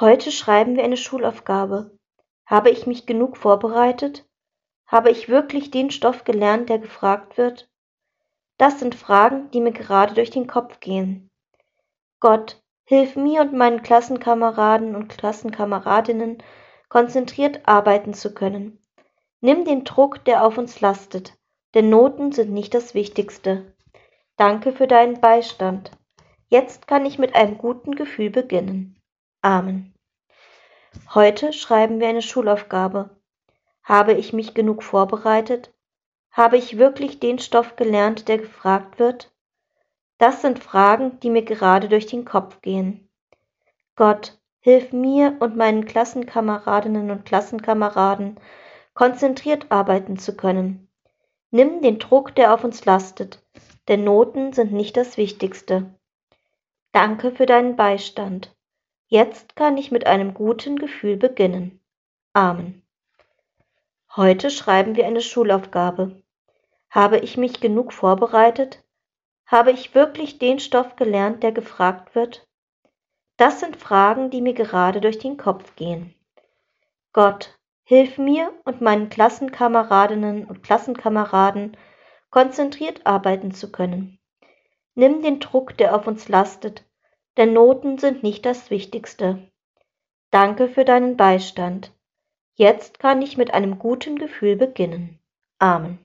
Heute schreiben wir eine Schulaufgabe. Habe ich mich genug vorbereitet? Habe ich wirklich den Stoff gelernt, der gefragt wird? Das sind Fragen, die mir gerade durch den Kopf gehen. Gott, hilf mir und meinen Klassenkameraden und Klassenkameradinnen, konzentriert arbeiten zu können. Nimm den Druck, der auf uns lastet, denn Noten sind nicht das Wichtigste. Danke für deinen Beistand. Jetzt kann ich mit einem guten Gefühl beginnen. Amen. Heute schreiben wir eine Schulaufgabe. Habe ich mich genug vorbereitet? Habe ich wirklich den Stoff gelernt, der gefragt wird? Das sind Fragen, die mir gerade durch den Kopf gehen. Gott, hilf mir und meinen Klassenkameradinnen und Klassenkameraden, konzentriert arbeiten zu können. Nimm den Druck, der auf uns lastet, denn Noten sind nicht das Wichtigste. Danke für deinen Beistand. Jetzt kann ich mit einem guten Gefühl beginnen. Amen. Heute schreiben wir eine Schulaufgabe. Habe ich mich genug vorbereitet? Habe ich wirklich den Stoff gelernt, der gefragt wird? Das sind Fragen, die mir gerade durch den Kopf gehen. Gott, hilf mir und meinen Klassenkameradinnen und Klassenkameraden, konzentriert arbeiten zu können. Nimm den Druck, der auf uns lastet, denn Noten sind nicht das Wichtigste. Danke für deinen Beistand. Jetzt kann ich mit einem guten Gefühl beginnen. Amen.